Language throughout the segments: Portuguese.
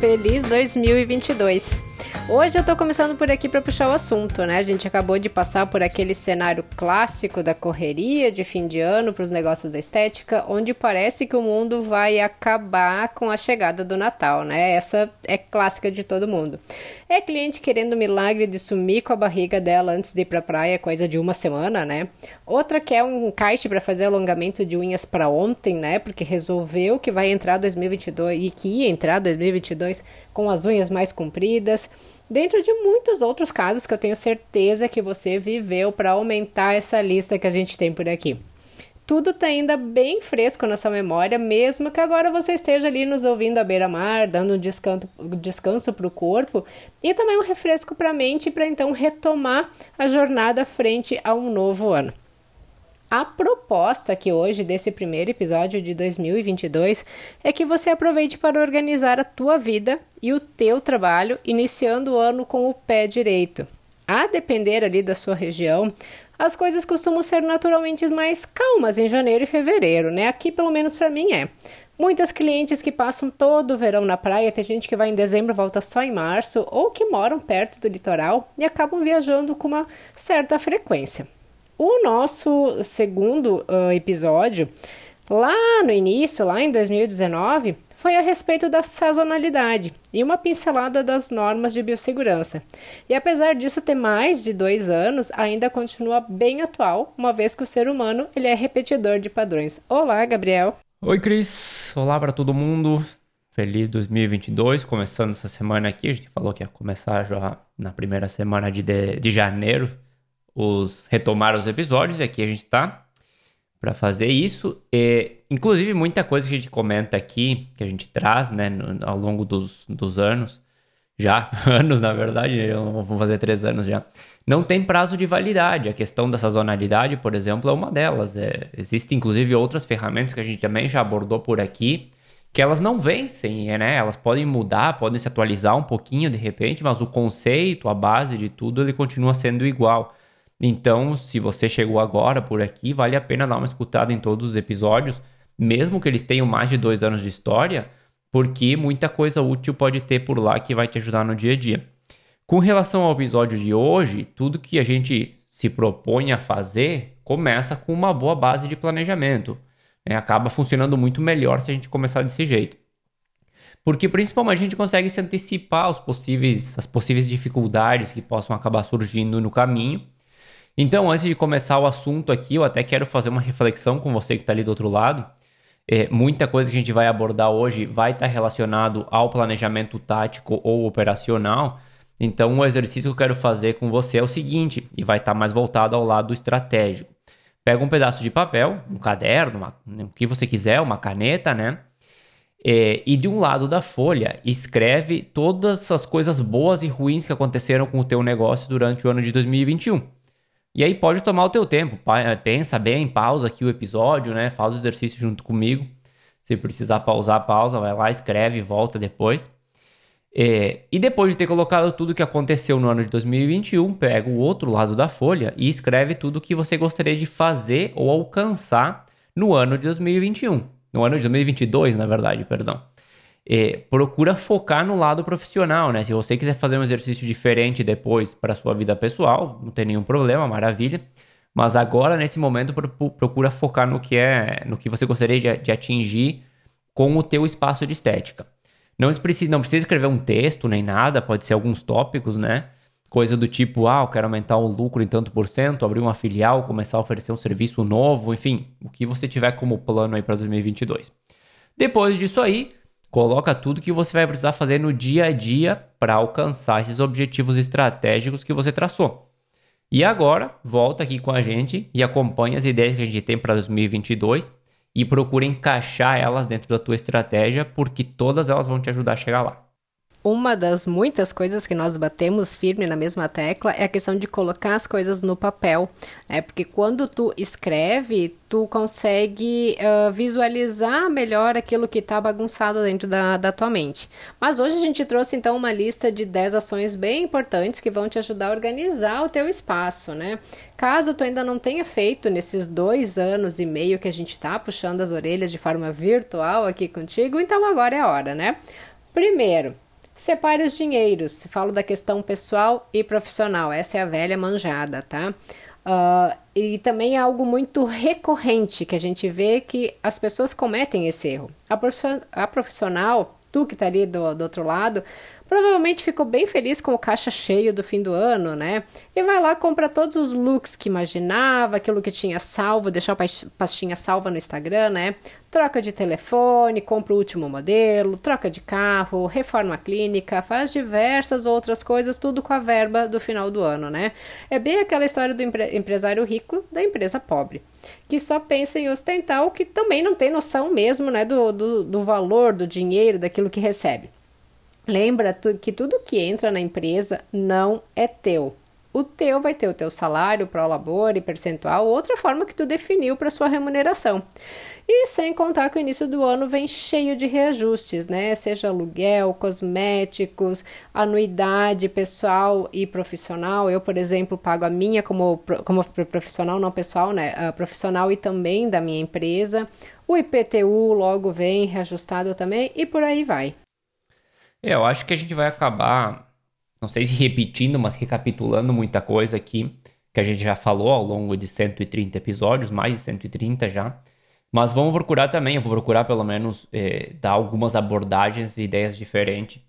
Feliz 2022! Hoje eu tô começando por aqui para puxar o assunto, né? A gente acabou de passar por aquele cenário clássico da correria de fim de ano para os negócios da estética, onde parece que o mundo vai acabar com a chegada do Natal, né? Essa é clássica de todo mundo. É cliente querendo o milagre de sumir com a barriga dela antes de ir pra praia, coisa de uma semana, né? Outra quer um encaixe para fazer alongamento de unhas para ontem, né? Porque resolveu que vai entrar 2022 e que ia entrar 2022 com as unhas mais compridas dentro de muitos outros casos que eu tenho certeza que você viveu para aumentar essa lista que a gente tem por aqui. Tudo está ainda bem fresco na sua memória, mesmo que agora você esteja ali nos ouvindo à beira-mar, dando um descanso, descanso para o corpo e também um refresco para a mente para então retomar a jornada frente a um novo ano. A proposta aqui hoje desse primeiro episódio de 2022 é que você aproveite para organizar a tua vida e o teu trabalho, iniciando o ano com o pé direito. A depender ali da sua região, as coisas costumam ser naturalmente mais calmas em janeiro e fevereiro, né? Aqui pelo menos para mim é. Muitas clientes que passam todo o verão na praia, tem gente que vai em dezembro, volta só em março, ou que moram perto do litoral e acabam viajando com uma certa frequência. O nosso segundo uh, episódio, lá no início, lá em 2019, foi a respeito da sazonalidade e uma pincelada das normas de biossegurança. E apesar disso ter mais de dois anos, ainda continua bem atual, uma vez que o ser humano ele é repetidor de padrões. Olá, Gabriel. Oi, Cris. Olá para todo mundo. Feliz 2022, começando essa semana aqui. A gente falou que ia começar já na primeira semana de, de, de janeiro os retomar os episódios e aqui a gente tá para fazer isso. E, inclusive, muita coisa que a gente comenta aqui, que a gente traz né, no, ao longo dos, dos anos, já, anos na verdade, vamos fazer três anos já, não tem prazo de validade. A questão da sazonalidade, por exemplo, é uma delas. É, existem, inclusive, outras ferramentas que a gente também já abordou por aqui, que elas não vencem, né? Elas podem mudar, podem se atualizar um pouquinho de repente, mas o conceito, a base de tudo, ele continua sendo igual. Então, se você chegou agora por aqui, vale a pena dar uma escutada em todos os episódios, mesmo que eles tenham mais de dois anos de história, porque muita coisa útil pode ter por lá que vai te ajudar no dia a dia. Com relação ao episódio de hoje, tudo que a gente se propõe a fazer começa com uma boa base de planejamento. Né? Acaba funcionando muito melhor se a gente começar desse jeito. Porque principalmente a gente consegue se antecipar aos possíveis, as possíveis dificuldades que possam acabar surgindo no caminho então, antes de começar o assunto aqui, eu até quero fazer uma reflexão com você que está ali do outro lado. É, muita coisa que a gente vai abordar hoje vai estar tá relacionado ao planejamento tático ou operacional. Então, o exercício que eu quero fazer com você é o seguinte, e vai estar tá mais voltado ao lado estratégico. Pega um pedaço de papel, um caderno, uma, o que você quiser, uma caneta, né? É, e de um lado da folha, escreve todas as coisas boas e ruins que aconteceram com o teu negócio durante o ano de 2021. E aí pode tomar o teu tempo, eh, pensa bem, pausa aqui o episódio, né? Faz o exercício junto comigo. Se precisar pausar, pausa, vai lá, escreve, volta depois. É, e depois de ter colocado tudo que aconteceu no ano de 2021, pega o outro lado da folha e escreve tudo o que você gostaria de fazer ou alcançar no ano de 2021. No ano de 2022, na verdade, perdão é, procura focar no lado profissional, né? Se você quiser fazer um exercício diferente depois para sua vida pessoal, não tem nenhum problema, maravilha. Mas agora, nesse momento, procura focar no que é, no que você gostaria de, de atingir com o teu espaço de estética. Não precisa, não precisa escrever um texto nem nada, pode ser alguns tópicos, né? Coisa do tipo, ah, eu quero aumentar o lucro em tanto por cento, abrir uma filial, começar a oferecer um serviço novo, enfim, o que você tiver como plano aí para 2022. Depois disso aí, Coloca tudo que você vai precisar fazer no dia a dia para alcançar esses objetivos estratégicos que você traçou. E agora, volta aqui com a gente e acompanhe as ideias que a gente tem para 2022 e procure encaixar elas dentro da tua estratégia, porque todas elas vão te ajudar a chegar lá. Uma das muitas coisas que nós batemos firme na mesma tecla é a questão de colocar as coisas no papel, né? Porque quando tu escreve, tu consegue uh, visualizar melhor aquilo que está bagunçado dentro da, da tua mente. Mas hoje a gente trouxe então uma lista de 10 ações bem importantes que vão te ajudar a organizar o teu espaço, né? Caso tu ainda não tenha feito nesses dois anos e meio que a gente está puxando as orelhas de forma virtual aqui contigo, então agora é a hora, né? Primeiro, separe os dinheiros. Falo da questão pessoal e profissional. Essa é a velha manjada, tá? Uh, e também é algo muito recorrente que a gente vê que as pessoas cometem esse erro. A profissional, tu que tá ali do, do outro lado, Provavelmente ficou bem feliz com o caixa cheio do fim do ano, né? E vai lá, compra todos os looks que imaginava, aquilo que tinha salvo, deixar a pastinha salva no Instagram, né? Troca de telefone, compra o último modelo, troca de carro, reforma a clínica, faz diversas outras coisas, tudo com a verba do final do ano, né? É bem aquela história do empre empresário rico da empresa pobre, que só pensa em ostentar o que também não tem noção mesmo, né, do, do, do valor, do dinheiro, daquilo que recebe. Lembra que tudo que entra na empresa não é teu. O teu vai ter o teu salário, pro labor e percentual, outra forma que tu definiu para sua remuneração. E sem contar que o início do ano vem cheio de reajustes, né? Seja aluguel, cosméticos, anuidade pessoal e profissional. Eu, por exemplo, pago a minha como, como profissional, não pessoal, né? Uh, profissional e também da minha empresa. O IPTU logo vem reajustado também e por aí vai. É, eu acho que a gente vai acabar, não sei se repetindo, mas recapitulando muita coisa aqui que a gente já falou ao longo de 130 episódios, mais de 130 já. Mas vamos procurar também, eu vou procurar pelo menos é, dar algumas abordagens e ideias diferentes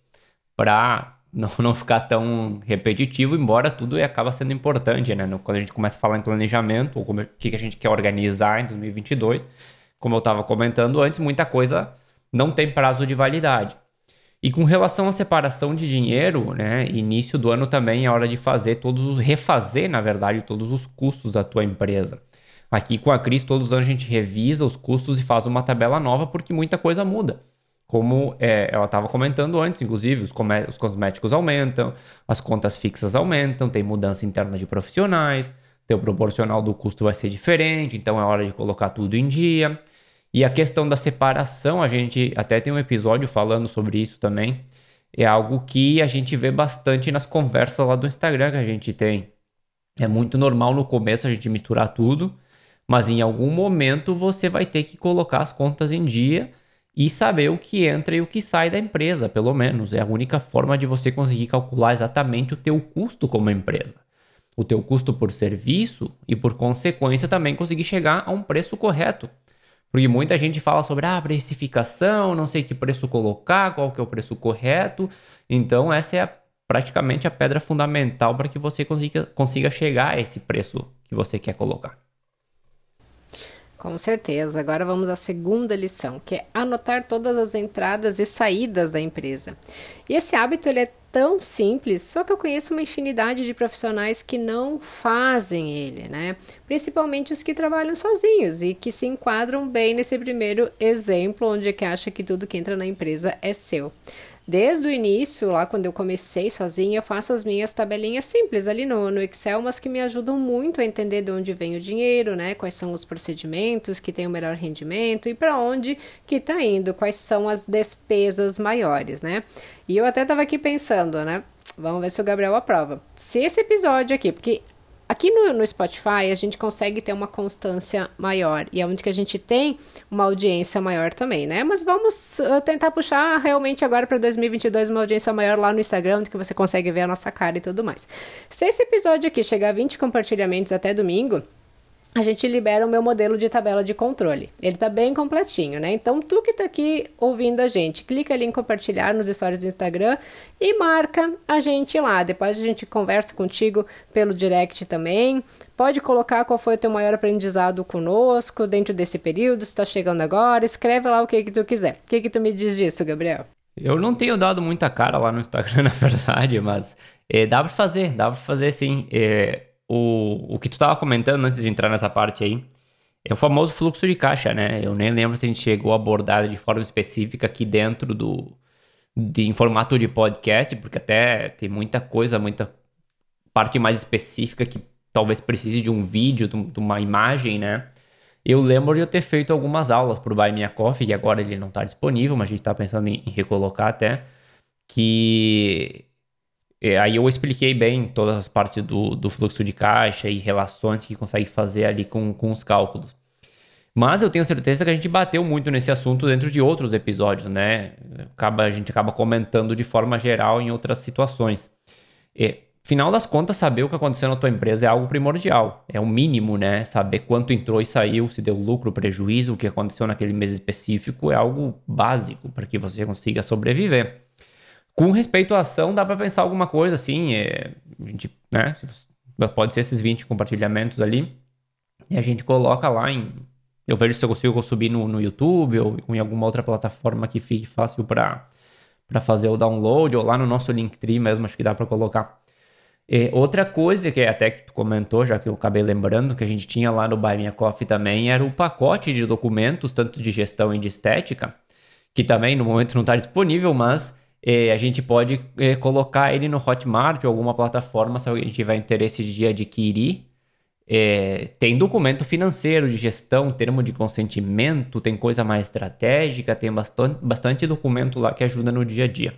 para não, não ficar tão repetitivo, embora tudo acaba sendo importante, né? Quando a gente começa a falar em planejamento, ou o que a gente quer organizar em 2022, como eu estava comentando antes, muita coisa não tem prazo de validade. E com relação à separação de dinheiro, né, início do ano também é hora de fazer todos os refazer, na verdade, todos os custos da tua empresa. Aqui com a Cris, todos os anos a gente revisa os custos e faz uma tabela nova porque muita coisa muda. Como é, ela estava comentando antes, inclusive, os, os cosméticos aumentam, as contas fixas aumentam, tem mudança interna de profissionais, teu proporcional do custo vai ser diferente, então é hora de colocar tudo em dia. E a questão da separação, a gente até tem um episódio falando sobre isso também. É algo que a gente vê bastante nas conversas lá do Instagram que a gente tem. É muito normal no começo a gente misturar tudo, mas em algum momento você vai ter que colocar as contas em dia e saber o que entra e o que sai da empresa, pelo menos. É a única forma de você conseguir calcular exatamente o teu custo como empresa. O teu custo por serviço e, por consequência, também conseguir chegar a um preço correto. Porque muita gente fala sobre a ah, precificação, não sei que preço colocar, qual que é o preço correto. Então, essa é a, praticamente a pedra fundamental para que você consiga, consiga chegar a esse preço que você quer colocar. Com certeza. Agora vamos à segunda lição, que é anotar todas as entradas e saídas da empresa. E esse hábito ele é tão simples, só que eu conheço uma infinidade de profissionais que não fazem ele, né? Principalmente os que trabalham sozinhos e que se enquadram bem nesse primeiro exemplo, onde é que acha que tudo que entra na empresa é seu. Desde o início, lá quando eu comecei sozinha, eu faço as minhas tabelinhas simples ali no, no Excel, mas que me ajudam muito a entender de onde vem o dinheiro, né? Quais são os procedimentos que têm o melhor rendimento e para onde que está indo, quais são as despesas maiores, né? E eu até estava aqui pensando, né? Vamos ver se o Gabriel aprova. Se esse episódio aqui, porque Aqui no, no, Spotify a gente consegue ter uma constância maior e é onde que a gente tem uma audiência maior também, né? Mas vamos uh, tentar puxar realmente agora para 2022 uma audiência maior lá no Instagram, onde que você consegue ver a nossa cara e tudo mais. Se esse episódio aqui chegar a 20 compartilhamentos até domingo, a gente libera o meu modelo de tabela de controle. Ele tá bem completinho, né? Então, tu que tá aqui ouvindo a gente, clica ali em compartilhar nos stories do Instagram e marca a gente lá. Depois a gente conversa contigo pelo direct também. Pode colocar qual foi o teu maior aprendizado conosco dentro desse período, se tá chegando agora. Escreve lá o que que tu quiser. O que que tu me diz disso, Gabriel? Eu não tenho dado muita cara lá no Instagram, na verdade, mas é, dá pra fazer, dá pra fazer sim. É o, o que tu estava comentando antes de entrar nessa parte aí é o famoso fluxo de caixa, né? Eu nem lembro se a gente chegou a abordar de forma específica aqui dentro do de, em formato de podcast, porque até tem muita coisa, muita parte mais específica que talvez precise de um vídeo, de uma imagem, né? Eu lembro de eu ter feito algumas aulas por Buy Me a Coffee, que agora ele não está disponível, mas a gente está pensando em, em recolocar até, que aí eu expliquei bem todas as partes do, do fluxo de caixa e relações que consegue fazer ali com, com os cálculos. Mas eu tenho certeza que a gente bateu muito nesse assunto dentro de outros episódios, né? Acaba, a gente acaba comentando de forma geral em outras situações. E, final das contas, saber o que aconteceu na tua empresa é algo primordial. É o mínimo, né? Saber quanto entrou e saiu, se deu lucro, prejuízo, o que aconteceu naquele mês específico é algo básico para que você consiga sobreviver. Com respeito à ação, dá para pensar alguma coisa assim, é, a gente, né? Pode ser esses 20 compartilhamentos ali. E a gente coloca lá em eu vejo se eu consigo subir no, no YouTube ou em alguma outra plataforma que fique fácil para fazer o download, ou lá no nosso Linktree mesmo, acho que dá para colocar. E outra coisa que até que tu comentou, já que eu acabei lembrando, que a gente tinha lá no Buy Me Coffee também, era o pacote de documentos, tanto de gestão e de estética, que também no momento não está disponível, mas a gente pode eh, colocar ele no Hotmart ou alguma plataforma se alguém tiver interesse de adquirir é, tem documento financeiro de gestão, termo de consentimento, tem coisa mais estratégica, tem bastante, bastante documento lá que ajuda no dia a dia.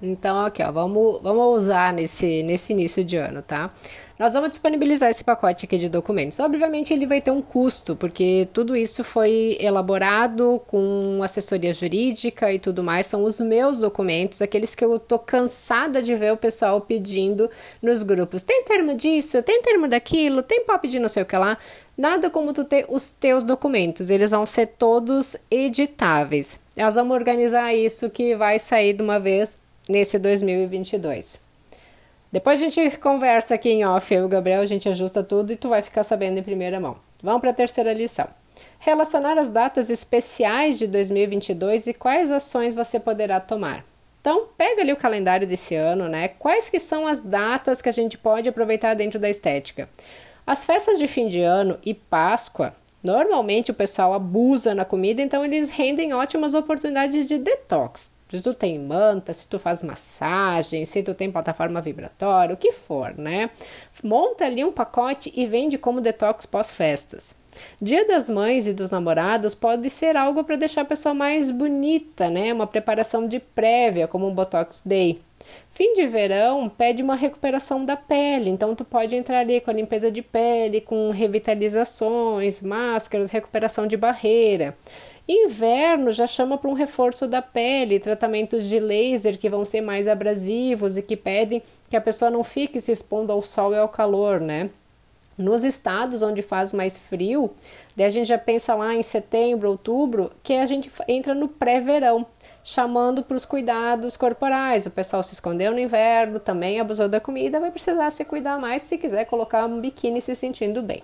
Então, aqui, ó, vamos, vamos usar nesse, nesse início de ano, tá? Nós vamos disponibilizar esse pacote aqui de documentos. Obviamente, ele vai ter um custo, porque tudo isso foi elaborado com assessoria jurídica e tudo mais. São os meus documentos, aqueles que eu tô cansada de ver o pessoal pedindo nos grupos. Tem termo disso? Tem termo daquilo? Tem pop de não sei o que lá? Nada como tu ter os teus documentos. Eles vão ser todos editáveis. Nós vamos organizar isso que vai sair de uma vez nesse 2022. Depois a gente conversa aqui em off, eu e o Gabriel, a gente ajusta tudo e tu vai ficar sabendo em primeira mão. Vamos para a terceira lição. Relacionar as datas especiais de 2022 e quais ações você poderá tomar. Então, pega ali o calendário desse ano, né? Quais que são as datas que a gente pode aproveitar dentro da estética? As festas de fim de ano e Páscoa, normalmente o pessoal abusa na comida, então eles rendem ótimas oportunidades de detox se tu tem manta, se tu faz massagem, se tu tem plataforma vibratória, o que for, né? Monta ali um pacote e vende como detox pós-festas. Dia das mães e dos namorados pode ser algo para deixar a pessoa mais bonita, né? Uma preparação de prévia, como um Botox Day. Fim de verão pede uma recuperação da pele, então tu pode entrar ali com a limpeza de pele, com revitalizações, máscaras, recuperação de barreira. Inverno já chama para um reforço da pele, tratamentos de laser que vão ser mais abrasivos e que pedem que a pessoa não fique se expondo ao sol e ao calor, né? Nos estados onde faz mais frio, daí a gente já pensa lá em setembro, outubro, que a gente entra no pré-verão, chamando para os cuidados corporais. O pessoal se escondeu no inverno, também abusou da comida, vai precisar se cuidar mais se quiser colocar um biquíni se sentindo bem.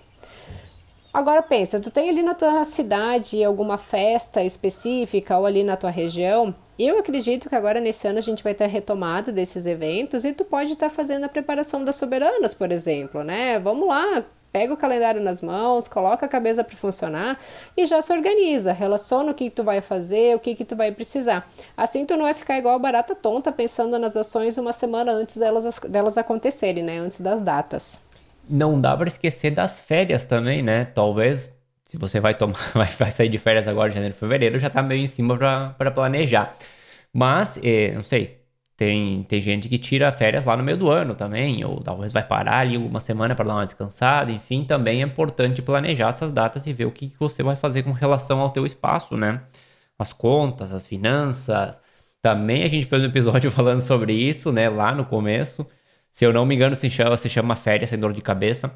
Agora pensa, tu tem ali na tua cidade alguma festa específica ou ali na tua região? Eu acredito que agora nesse ano a gente vai ter retomada desses eventos e tu pode estar fazendo a preparação das soberanas, por exemplo, né? Vamos lá, pega o calendário nas mãos, coloca a cabeça para funcionar e já se organiza, relaciona o que tu vai fazer, o que que tu vai precisar. Assim tu não vai ficar igual barata tonta pensando nas ações uma semana antes delas, delas acontecerem, né? Antes das datas não dá para esquecer das férias também, né? Talvez, se você vai tomar, vai sair de férias agora janeiro, fevereiro, já tá meio em cima para planejar. Mas, eh, não sei, tem, tem gente que tira férias lá no meio do ano também, ou talvez vai parar ali uma semana para dar uma descansada, enfim, também é importante planejar essas datas e ver o que, que você vai fazer com relação ao teu espaço, né? As contas, as finanças. Também a gente fez um episódio falando sobre isso, né, lá no começo. Se eu não me engano, se chama, se chama Férias Sem Dor de Cabeça,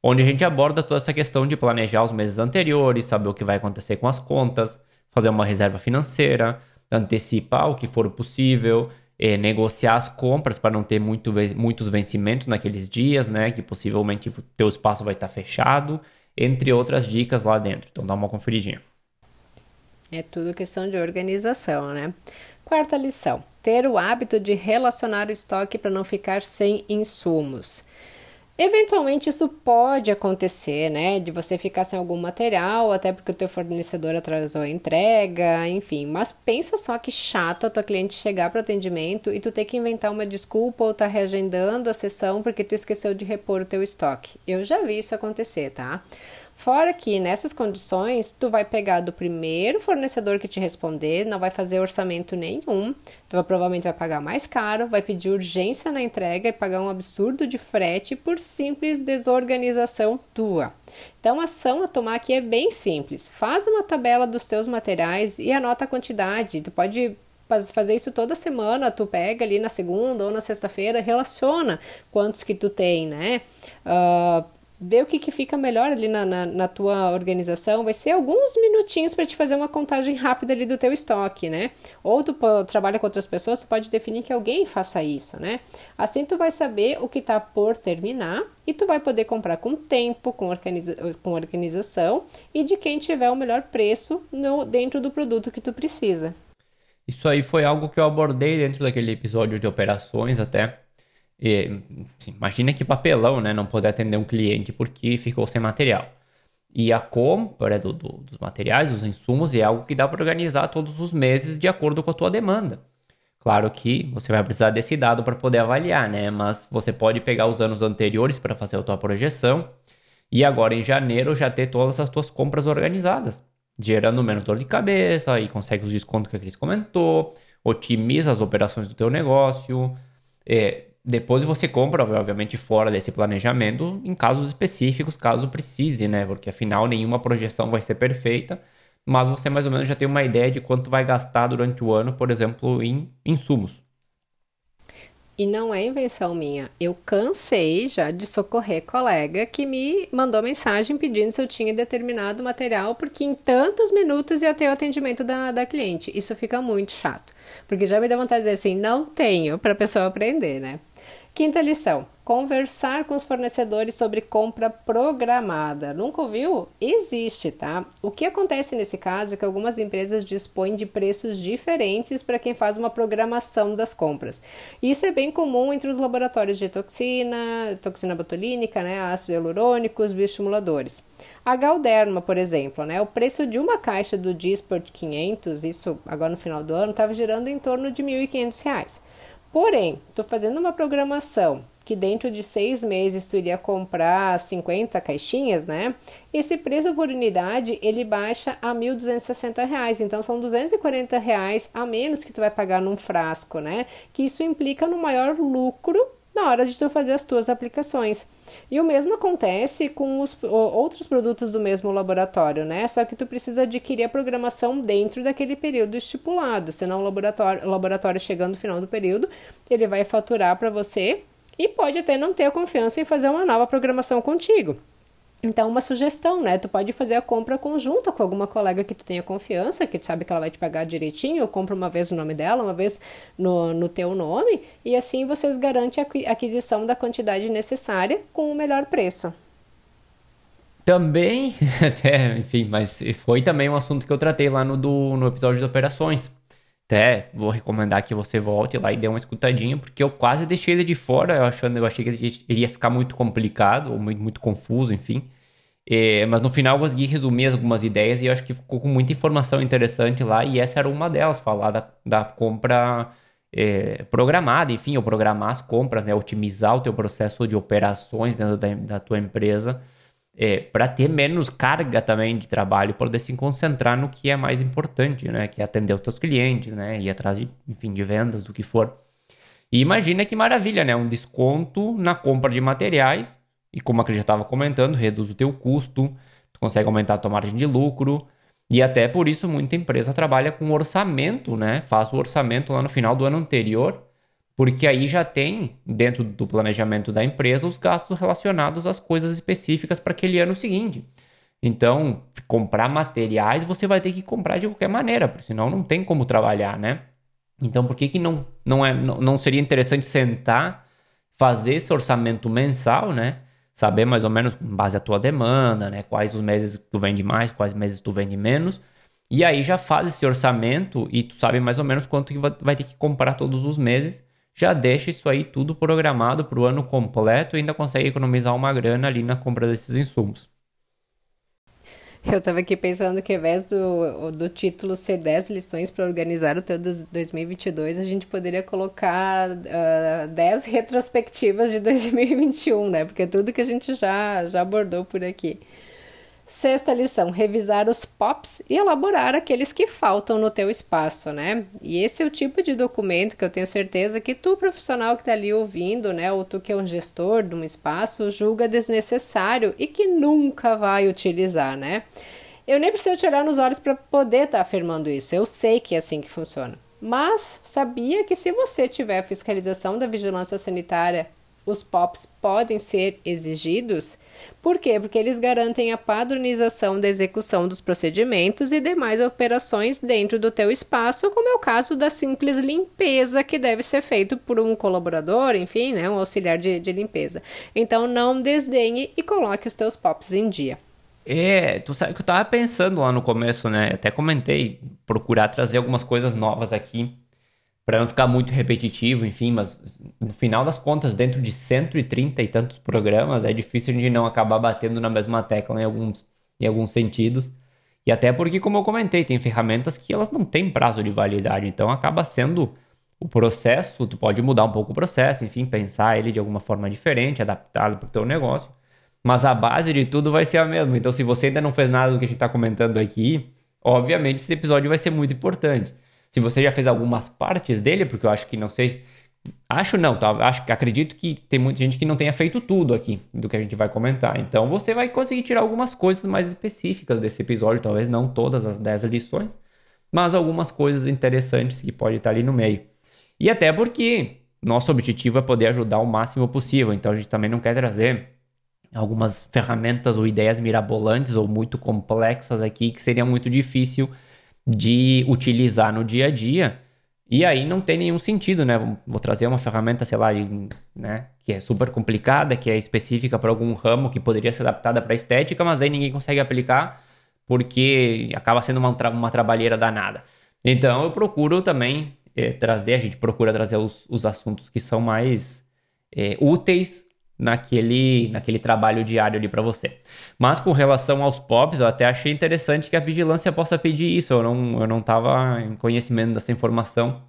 onde a gente aborda toda essa questão de planejar os meses anteriores, saber o que vai acontecer com as contas, fazer uma reserva financeira, antecipar o que for possível, eh, negociar as compras para não ter muito, muitos vencimentos naqueles dias, né? Que possivelmente o teu espaço vai estar fechado, entre outras dicas lá dentro. Então dá uma conferidinha. É tudo questão de organização, né? Quarta lição: ter o hábito de relacionar o estoque para não ficar sem insumos. Eventualmente isso pode acontecer, né? De você ficar sem algum material, até porque o teu fornecedor atrasou a entrega, enfim. Mas pensa só que chato a tua cliente chegar para o atendimento e tu ter que inventar uma desculpa ou tá reagendando a sessão porque tu esqueceu de repor o teu estoque. Eu já vi isso acontecer, tá? Fora que nessas condições, tu vai pegar do primeiro fornecedor que te responder, não vai fazer orçamento nenhum, tu vai, provavelmente vai pagar mais caro, vai pedir urgência na entrega e pagar um absurdo de frete por simples desorganização tua. Então, a ação a tomar aqui é bem simples. Faz uma tabela dos teus materiais e anota a quantidade. Tu pode fazer isso toda semana, tu pega ali na segunda ou na sexta-feira, relaciona quantos que tu tem, né? Uh, vê o que, que fica melhor ali na, na, na tua organização. Vai ser alguns minutinhos para te fazer uma contagem rápida ali do teu estoque, né? Ou tu trabalha com outras pessoas, tu pode definir que alguém faça isso, né? Assim tu vai saber o que está por terminar e tu vai poder comprar com tempo, com, organiza com organização e de quem tiver o melhor preço no, dentro do produto que tu precisa. Isso aí foi algo que eu abordei dentro daquele episódio de operações até. E, imagina que papelão, né? Não poder atender um cliente porque ficou sem material. E a compra do, do, dos materiais, dos insumos, é algo que dá para organizar todos os meses de acordo com a tua demanda. Claro que você vai precisar desse dado para poder avaliar, né? Mas você pode pegar os anos anteriores para fazer a tua projeção e agora em janeiro já ter todas as tuas compras organizadas gerando menos dor de cabeça e consegue os descontos que a Cris comentou, otimiza as operações do teu negócio. É, depois você compra, obviamente, fora desse planejamento, em casos específicos, caso precise, né? Porque afinal nenhuma projeção vai ser perfeita, mas você mais ou menos já tem uma ideia de quanto vai gastar durante o ano, por exemplo, em insumos. E não é invenção minha. Eu cansei já de socorrer colega que me mandou mensagem pedindo se eu tinha determinado material, porque em tantos minutos ia ter o atendimento da, da cliente. Isso fica muito chato. Porque já me deu vontade de dizer assim, não tenho, para a pessoa aprender, né? Quinta lição: conversar com os fornecedores sobre compra programada. Nunca ouviu? Existe, tá? O que acontece nesse caso é que algumas empresas dispõem de preços diferentes para quem faz uma programação das compras. Isso é bem comum entre os laboratórios de toxina, toxina botulínica, né, ácido hialurônico, bioestimuladores. A Galderma, por exemplo, né, o preço de uma caixa do Disport 500, isso agora no final do ano, estava girando em torno de R$ 1.500. Porém, estou fazendo uma programação que dentro de seis meses tu iria comprar 50 caixinhas, né? Esse preço por unidade ele baixa a R$ 1.260, então são 240 reais a menos que tu vai pagar num frasco, né? Que isso implica no maior lucro na hora de tu fazer as tuas aplicações. E o mesmo acontece com os outros produtos do mesmo laboratório, né? Só que tu precisa adquirir a programação dentro daquele período estipulado, senão o laboratório, o laboratório chegando no final do período, ele vai faturar para você e pode até não ter a confiança em fazer uma nova programação contigo. Então, uma sugestão, né? Tu pode fazer a compra conjunta com alguma colega que tu tenha confiança, que tu sabe que ela vai te pagar direitinho, compra uma vez no nome dela, uma vez no, no teu nome, e assim vocês garantem a aquisição da quantidade necessária com o melhor preço. Também, até, enfim, mas foi também um assunto que eu tratei lá no, do, no episódio de operações. Até vou recomendar que você volte lá e dê uma escutadinha, porque eu quase deixei ele de fora, eu achando, eu achei que ele iria ficar muito complicado, ou muito, muito confuso, enfim. É, mas no final eu consegui resumir algumas ideias e eu acho que ficou com muita informação interessante lá, e essa era uma delas, falar da, da compra é, programada, enfim, ou programar as compras, né? Otimizar o teu processo de operações dentro da, da tua empresa, é, para ter menos carga também de trabalho, poder se concentrar no que é mais importante, né? Que é atender os teus clientes, né? Ir atrás de, enfim, de vendas, do que for. E imagina que maravilha, né? Um desconto na compra de materiais e como a Cris já estava comentando, reduz o teu custo, tu consegue aumentar a tua margem de lucro. E até por isso muita empresa trabalha com orçamento, né? Faz o orçamento lá no final do ano anterior, porque aí já tem dentro do planejamento da empresa os gastos relacionados às coisas específicas para aquele ano seguinte. Então, comprar materiais você vai ter que comprar de qualquer maneira, porque senão não tem como trabalhar, né? Então, por que, que não, não, é, não, não seria interessante sentar, fazer esse orçamento mensal, né? saber mais ou menos com base à tua demanda, né? Quais os meses tu vende mais, quais meses tu vende menos. E aí já faz esse orçamento e tu sabe mais ou menos quanto que vai ter que comprar todos os meses. Já deixa isso aí tudo programado para o ano completo e ainda consegue economizar uma grana ali na compra desses insumos. Eu estava aqui pensando que ao invés do, do título ser 10 lições para organizar o teu 2022, a gente poderia colocar uh, ah, 10 retrospectivas de 2021, né? Porque é tudo que a gente já, já abordou por aqui. Sexta lição: revisar os POPs e elaborar aqueles que faltam no teu espaço, né? E esse é o tipo de documento que eu tenho certeza que tu, profissional que está ali ouvindo, né, ou tu que é um gestor de um espaço, julga desnecessário e que nunca vai utilizar, né? Eu nem preciso te olhar nos olhos para poder estar tá afirmando isso. Eu sei que é assim que funciona. Mas sabia que se você tiver fiscalização da vigilância sanitária, os POPs podem ser exigidos? Por quê? Porque eles garantem a padronização da execução dos procedimentos e demais operações dentro do teu espaço, como é o caso da simples limpeza que deve ser feito por um colaborador, enfim, né, um auxiliar de, de limpeza. Então não desdenhe e coloque os teus POPs em dia. É, tu sabe que eu tava pensando lá no começo, né? Até comentei, procurar trazer algumas coisas novas aqui, para não ficar muito repetitivo, enfim, mas no final das contas, dentro de 130 e tantos programas, é difícil a gente não acabar batendo na mesma tecla em alguns, em alguns sentidos. E até porque, como eu comentei, tem ferramentas que elas não têm prazo de validade, então acaba sendo o processo, tu pode mudar um pouco o processo, enfim, pensar ele de alguma forma diferente, adaptado para o teu negócio mas a base de tudo vai ser a mesma. Então, se você ainda não fez nada do que a gente está comentando aqui, obviamente esse episódio vai ser muito importante. Se você já fez algumas partes dele, porque eu acho que não sei. Acho não, tá? Acho acredito que tem muita gente que não tenha feito tudo aqui do que a gente vai comentar. Então você vai conseguir tirar algumas coisas mais específicas desse episódio, talvez não todas as 10 lições, mas algumas coisas interessantes que pode estar ali no meio. E até porque nosso objetivo é poder ajudar o máximo possível, então a gente também não quer trazer algumas ferramentas ou ideias mirabolantes ou muito complexas aqui que seria muito difícil de utilizar no dia a dia. E aí não tem nenhum sentido, né? Vou trazer uma ferramenta, sei lá, né, que é super complicada, que é específica para algum ramo, que poderia ser adaptada para estética, mas aí ninguém consegue aplicar porque acaba sendo uma, uma trabalheira danada. Então eu procuro também é, trazer, a gente procura trazer os, os assuntos que são mais é, úteis naquele, naquele trabalho diário ali para você. Mas com relação aos POPs, eu até achei interessante que a vigilância possa pedir isso. Eu não, eu não tava em conhecimento dessa informação.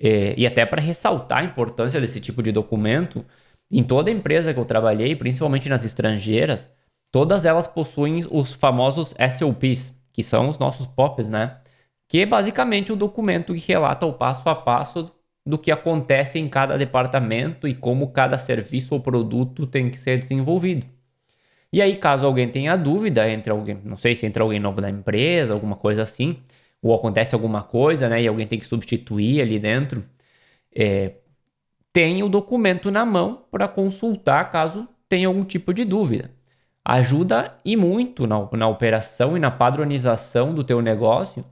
É, e até para ressaltar a importância desse tipo de documento, em toda empresa que eu trabalhei, principalmente nas estrangeiras, todas elas possuem os famosos SOPs, que são os nossos POPs, né? Que é basicamente o documento que relata o passo a passo do que acontece em cada departamento e como cada serviço ou produto tem que ser desenvolvido. E aí, caso alguém tenha dúvida entre alguém, não sei se entra alguém novo da empresa, alguma coisa assim, ou acontece alguma coisa, né, e alguém tem que substituir ali dentro, é, tem o documento na mão para consultar caso tenha algum tipo de dúvida. Ajuda e muito na, na operação e na padronização do teu negócio,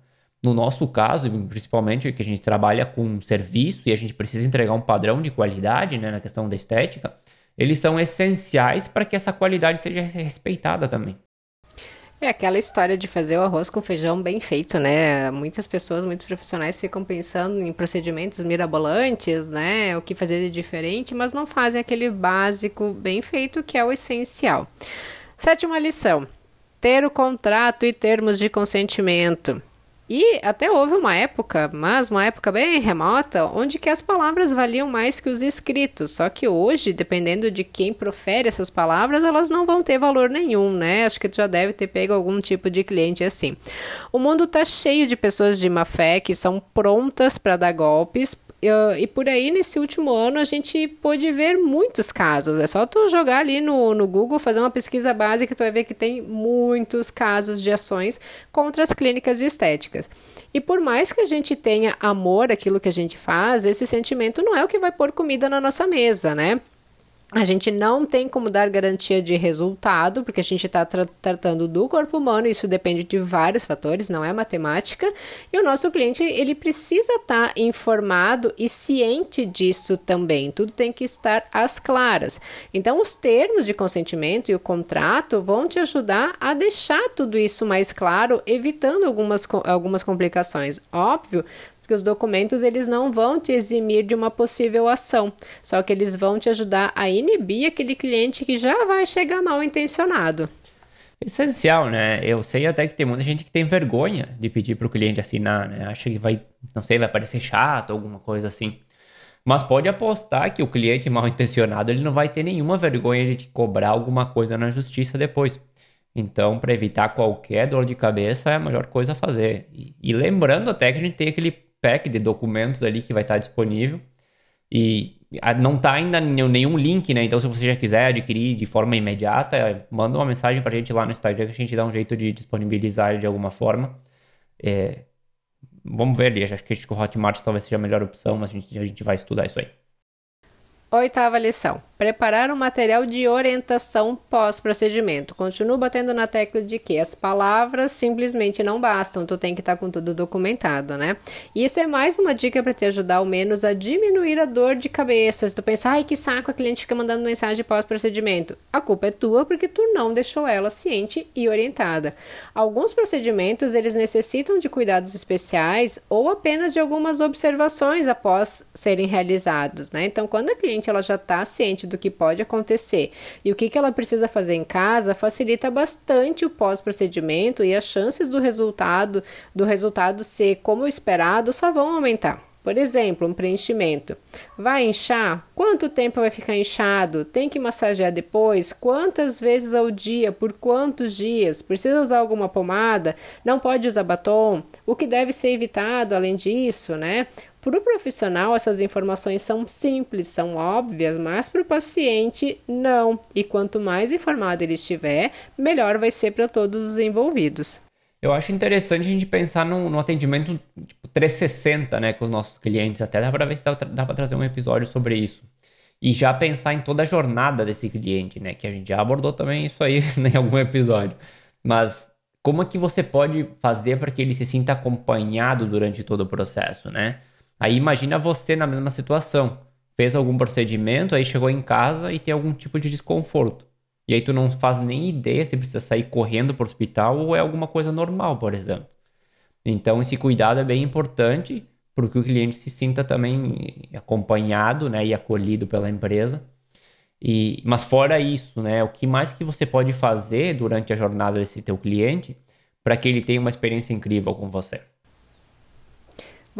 no nosso caso, principalmente que a gente trabalha com serviço e a gente precisa entregar um padrão de qualidade né, na questão da estética, eles são essenciais para que essa qualidade seja respeitada também. É aquela história de fazer o arroz com feijão bem feito, né? Muitas pessoas, muitos profissionais ficam pensando em procedimentos mirabolantes, né? O que fazer de diferente, mas não fazem aquele básico bem feito que é o essencial. Sétima lição: ter o contrato e termos de consentimento. E até houve uma época, mas uma época bem remota, onde que as palavras valiam mais que os escritos. Só que hoje, dependendo de quem profere essas palavras, elas não vão ter valor nenhum, né? Acho que tu já deve ter pego algum tipo de cliente assim. O mundo tá cheio de pessoas de má fé que são prontas para dar golpes, E por aí, nesse último ano, a gente pôde ver muitos casos. É só tu jogar ali no, no Google, fazer uma pesquisa básica, tu vai ver que tem muitos casos de ações contra as clínicas de estéticas. E por mais que a gente tenha amor àquilo que a gente faz, esse sentimento não é o que vai pôr comida na nossa mesa, né? A gente não tem como dar garantia de resultado, porque a gente está tra tratando do corpo humano, isso depende de vários fatores, não é matemática. E o nosso cliente ele precisa estar tá informado e ciente disso também. Tudo tem que estar às claras. Então, os termos de consentimento e o contrato vão te ajudar a deixar tudo isso mais claro, evitando algumas, algumas complicações. Óbvio, que os documentos eles não vão te eximir de uma possível ação, só que eles vão te ajudar a inibir aquele cliente que já vai chegar mal intencionado. Essencial, né? Eu sei até que tem muita gente que tem vergonha de pedir para o cliente assinar, né? Acha que vai, não sei, vai parecer chato, alguma coisa assim. Mas pode apostar que o cliente mal intencionado ele não vai ter nenhuma vergonha de te cobrar alguma coisa na justiça depois. Então, para evitar qualquer dor de cabeça, é a melhor coisa a fazer. E, e, lembrando até que a gente tem aquele pack de documentos ali que vai estar disponível. E não está ainda nenhum link, né? Então, se você já quiser adquirir de forma imediata, manda uma mensagem para a gente lá no Instagram que a gente dá um jeito de disponibilizar de alguma forma. É, vamos ver ali. Acho que o Hotmart talvez seja a melhor opção, mas a gente, a gente vai estudar isso aí. Oitava lição. Preparar um material de orientação pós-procedimento. Continuo batendo na tecla de que as palavras simplesmente não bastam, tu tem que estar tá com tudo documentado, né? E isso é mais uma dica para te ajudar ao menos a diminuir a dor de cabeça. Se tu pensar, ai que saco, a cliente fica mandando mensagem pós-procedimento. A culpa é tua porque tu não deixou ela ciente e orientada. Alguns procedimentos, eles necessitam de cuidados especiais ou apenas de algumas observações após serem realizados, né? Então, quando a cliente ela já está ciente do que pode acontecer e o que, que ela precisa fazer em casa, facilita bastante o pós-procedimento e as chances do resultado do resultado ser como esperado só vão aumentar. Por exemplo, um preenchimento. Vai inchar? Quanto tempo vai ficar inchado? Tem que massagear depois? Quantas vezes ao dia? Por quantos dias? Precisa usar alguma pomada? Não pode usar batom? O que deve ser evitado além disso, né? Para o profissional, essas informações são simples, são óbvias, mas para o paciente, não. E quanto mais informado ele estiver, melhor vai ser para todos os envolvidos. Eu acho interessante a gente pensar no, atendimento tipo, 360 né, com os nossos clientes. Até dá para ver se dá, dá para trazer um episódio sobre isso. E já pensar em toda a jornada desse cliente, né? Que a gente já abordou também isso aí em algum episódio. Mas como é que você pode fazer para que ele se sinta acompanhado durante todo o processo, né? Aí imagina você na mesma situação. Fez algum procedimento, aí chegou em casa e tem algum tipo de desconforto. E aí tu não faz nem ideia se precisa sair correndo para o hospital ou é alguma coisa normal, por exemplo. Então esse cuidado é bem importante para que o cliente se sinta também acompanhado né, e acolhido pela empresa. E, mas fora isso, né, o que mais que você pode fazer durante a jornada desse teu cliente para que ele tenha uma experiência incrível com você?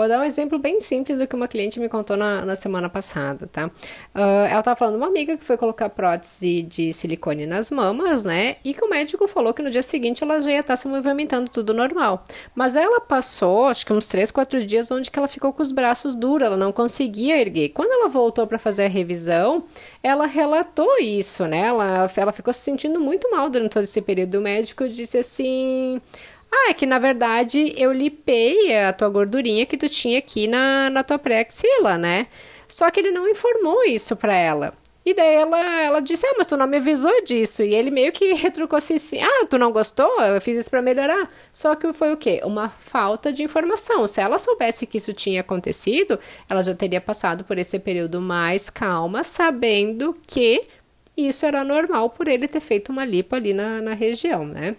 Vou dar um exemplo bem simples do que uma cliente me contou na, na semana passada, tá? Uh, ela estava falando de uma amiga que foi colocar prótese de silicone nas mamas, né? E que o médico falou que no dia seguinte ela já ia estar tá se movimentando tudo normal. Mas ela passou, acho que uns 3, 4 dias, onde que ela ficou com os braços duros, ela não conseguia erguer. Quando ela voltou para fazer a revisão, ela relatou isso, né? Ela, ela ficou se sentindo muito mal durante todo esse período. O médico disse assim. Ah, é que na verdade eu lipei a tua gordurinha que tu tinha aqui na, na tua pré-axila, né? Só que ele não informou isso pra ela. E daí ela, ela disse, ah, mas tu não me avisou disso. E ele meio que retrucou assim, assim, ah, tu não gostou? Eu fiz isso pra melhorar. Só que foi o quê? Uma falta de informação. Se ela soubesse que isso tinha acontecido, ela já teria passado por esse período mais calma, sabendo que isso era normal por ele ter feito uma lipo ali na, na região, né?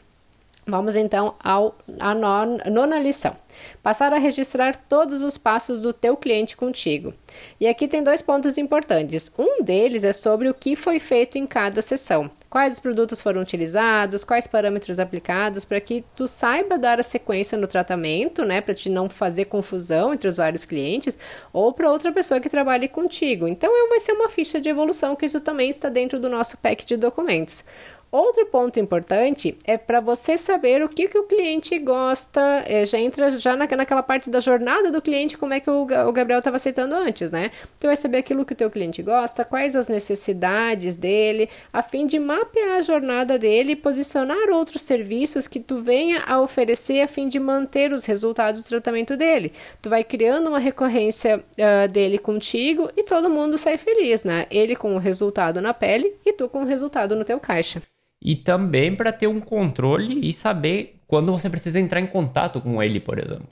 Vamos então ao, à nona lição. Passar a registrar todos os passos do teu cliente contigo. E aqui tem dois pontos importantes. Um deles é sobre o que foi feito em cada sessão. Quais os produtos foram utilizados, quais parâmetros aplicados, para que tu saiba dar a sequência no tratamento, né, para te não fazer confusão entre os vários clientes, ou para outra pessoa que trabalhe contigo. Então, vai ser uma ficha de evolução, que isso também está dentro do nosso pack de documentos. Outro ponto importante é para você saber o que, que o cliente gosta, é, já entra já na, naquela parte da jornada do cliente, como é que o, o Gabriel estava aceitando antes, né? Tu vai saber aquilo que o teu cliente gosta, quais as necessidades dele, a fim de mapear a jornada dele e posicionar outros serviços que tu venha a oferecer a fim de manter os resultados do tratamento dele. Tu vai criando uma recorrência uh, dele contigo e todo mundo sai feliz, né? Ele com o resultado na pele e tu com o resultado no teu caixa e também para ter um controle e saber quando você precisa entrar em contato com ele, por exemplo.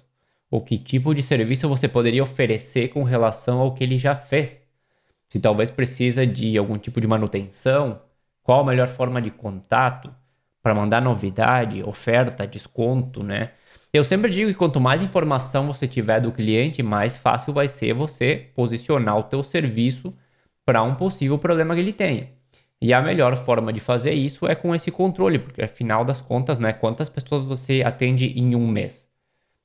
Ou que tipo de serviço você poderia oferecer com relação ao que ele já fez. Se talvez precisa de algum tipo de manutenção, qual a melhor forma de contato para mandar novidade, oferta, desconto, né? Eu sempre digo que quanto mais informação você tiver do cliente, mais fácil vai ser você posicionar o teu serviço para um possível problema que ele tenha. E a melhor forma de fazer isso é com esse controle, porque afinal das contas, né, quantas pessoas você atende em um mês?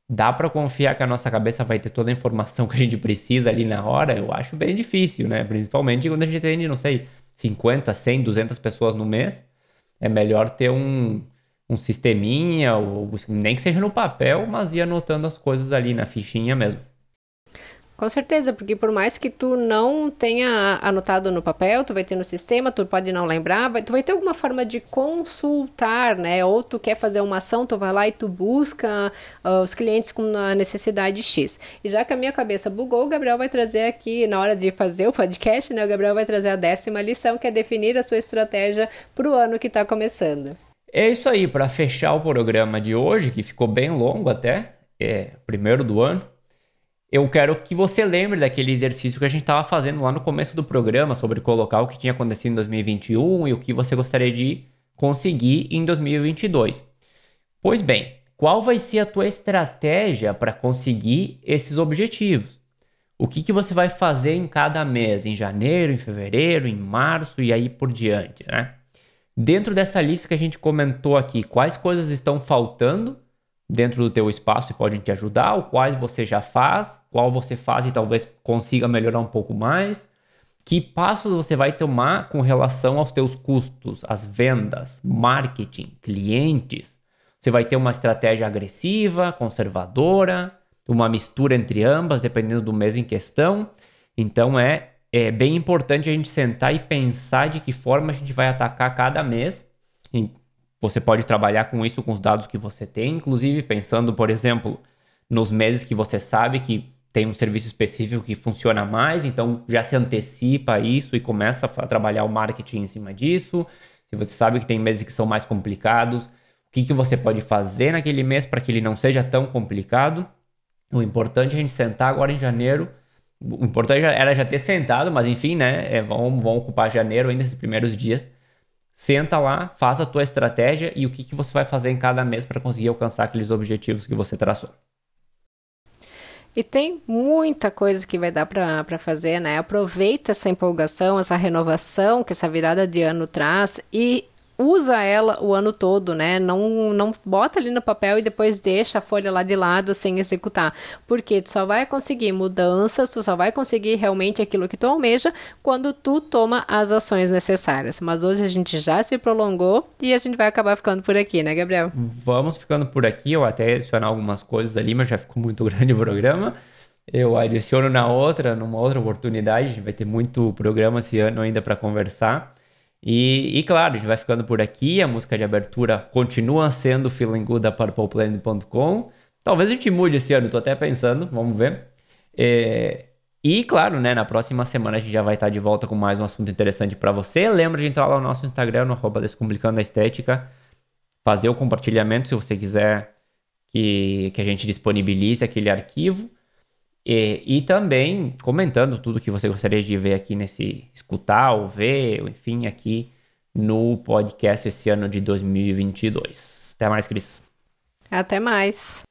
Dá para confiar que a nossa cabeça vai ter toda a informação que a gente precisa ali na hora? Eu acho bem difícil, né? Principalmente quando a gente atende, não sei, 50, 100, 200 pessoas no mês. É melhor ter um, um sisteminha, ou nem que seja no papel, mas ir anotando as coisas ali na fichinha mesmo. Com certeza, porque por mais que tu não tenha anotado no papel, tu vai ter no sistema, tu pode não lembrar, vai, tu vai ter alguma forma de consultar, né? Ou tu quer fazer uma ação, tu vai lá e tu busca uh, os clientes com a necessidade X. E já que a minha cabeça bugou, o Gabriel vai trazer aqui, na hora de fazer o podcast, né? O Gabriel vai trazer a décima lição, que é definir a sua estratégia para o ano que está começando. É isso aí, para fechar o programa de hoje, que ficou bem longo até, é primeiro do ano eu quero que você lembre daquele exercício que a gente estava fazendo lá no começo do programa sobre colocar o que tinha acontecido em 2021 e o que você gostaria de conseguir em 2022. Pois bem, qual vai ser a tua estratégia para conseguir esses objetivos? O que, que você vai fazer em cada mês, em janeiro, em fevereiro, em março e aí por diante, né? Dentro dessa lista que a gente comentou aqui, quais coisas estão faltando dentro do teu espaço e podem te ajudar, o quais você já faz, qual você faz e talvez consiga melhorar um pouco mais. Que passos você vai tomar com relação aos teus custos, as vendas, marketing, clientes? Você vai ter uma estratégia agressiva, conservadora, uma mistura entre ambas, dependendo do mês em questão. Então é, é bem importante a gente sentar e pensar de que forma a gente vai atacar cada mês você pode trabalhar com isso com os dados que você tem, inclusive pensando, por exemplo, nos meses que você sabe que tem um serviço específico que funciona mais, então já se antecipa isso e começa a trabalhar o marketing em cima disso. Se você sabe que tem meses que são mais complicados, o que, que você pode fazer naquele mês para que ele não seja tão complicado? O importante é a gente sentar agora em janeiro. O importante era já ter sentado, mas enfim, né? É, vão, vão ocupar janeiro ainda esses primeiros dias Senta lá, faz a tua estratégia e o que, que você vai fazer em cada mês para conseguir alcançar aqueles objetivos que você traçou. E tem muita coisa que vai dar para fazer, né? Aproveita essa empolgação, essa renovação que essa virada de ano traz e usa ela o ano todo, né? Não, não bota ali no papel e depois deixa a folha lá de lado sem executar. Porque tu só vai conseguir mudanças, tu só vai conseguir realmente aquilo que tu almeja quando tu toma as ações necessárias. Mas hoje a gente já se prolongou e a gente vai acabar ficando por aqui, né, Gabriel? Vamos ficando por aqui. Eu até adicionar algumas coisas ali, mas já ficou muito grande o programa. Eu adiciono na outra, numa outra oportunidade. Vai ter muito programa esse ano ainda para conversar. E, e, claro, a gente vai ficando por aqui. A música de abertura continua sendo Feeling Good da PurplePlanet.com. Talvez a gente mude esse ano, tô até pensando, vamos ver. É, e claro, né, na próxima semana a gente já vai estar de volta com mais um assunto interessante para você. Lembra de entrar lá no nosso Instagram, no arroba Descomplicando a Estética, fazer o compartilhamento se você quiser que, que a gente disponibilize aquele arquivo. E, e, também comentando tudo que você gostaria de ver aqui nesse, escutar ou ver, enfim, aqui no podcast esse ano de 2022. Até mais, Cris. Até mais.